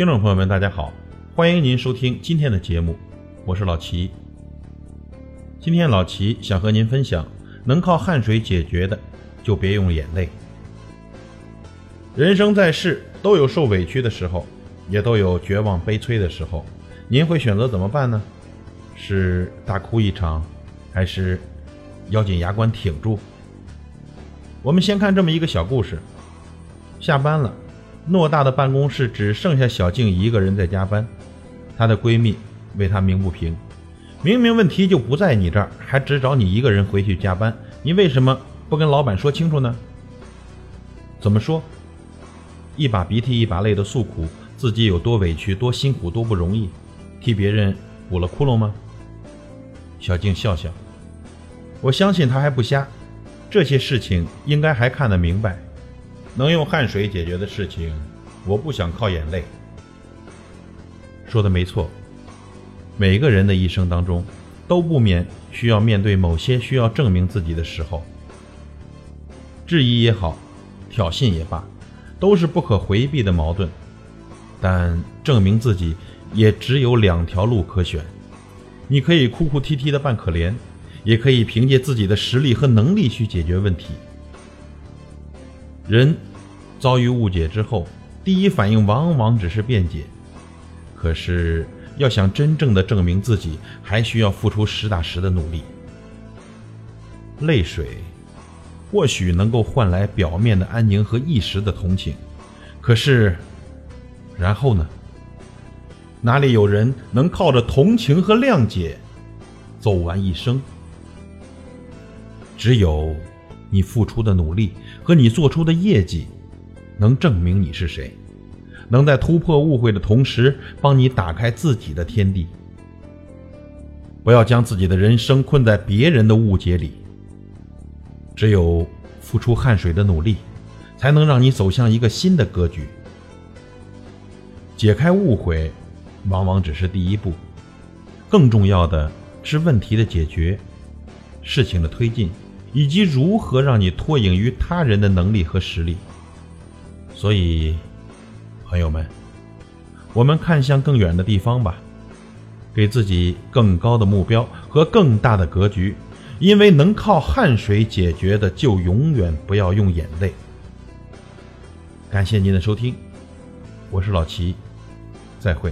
听众朋友们，大家好，欢迎您收听今天的节目，我是老齐。今天老齐想和您分享，能靠汗水解决的，就别用眼泪。人生在世，都有受委屈的时候，也都有绝望悲催的时候。您会选择怎么办呢？是大哭一场，还是咬紧牙关挺住？我们先看这么一个小故事。下班了，偌大的办公室只剩下小静一个人在加班。她的闺蜜为她鸣不平：“明明问题就不在你这儿，还只找你一个人回去加班，你为什么不跟老板说清楚呢？”怎么说？一把鼻涕一把泪的诉苦，自己有多委屈、多辛苦、多不容易，替别人补了窟窿吗？小静笑笑：“我相信他还不瞎，这些事情应该还看得明白。”能用汗水解决的事情，我不想靠眼泪。说的没错，每个人的一生当中，都不免需要面对某些需要证明自己的时候。质疑也好，挑衅也罢，都是不可回避的矛盾。但证明自己也只有两条路可选：你可以哭哭啼啼的扮可怜，也可以凭借自己的实力和能力去解决问题。人遭遇误解之后，第一反应往往只是辩解。可是，要想真正的证明自己，还需要付出实打实的努力。泪水或许能够换来表面的安宁和一时的同情，可是，然后呢？哪里有人能靠着同情和谅解走完一生？只有。你付出的努力和你做出的业绩，能证明你是谁，能在突破误会的同时，帮你打开自己的天地。不要将自己的人生困在别人的误解里。只有付出汗水的努力，才能让你走向一个新的格局。解开误会，往往只是第一步，更重要的是问题的解决，事情的推进。以及如何让你脱颖于他人的能力和实力。所以，朋友们，我们看向更远的地方吧，给自己更高的目标和更大的格局。因为能靠汗水解决的，就永远不要用眼泪。感谢您的收听，我是老齐，再会。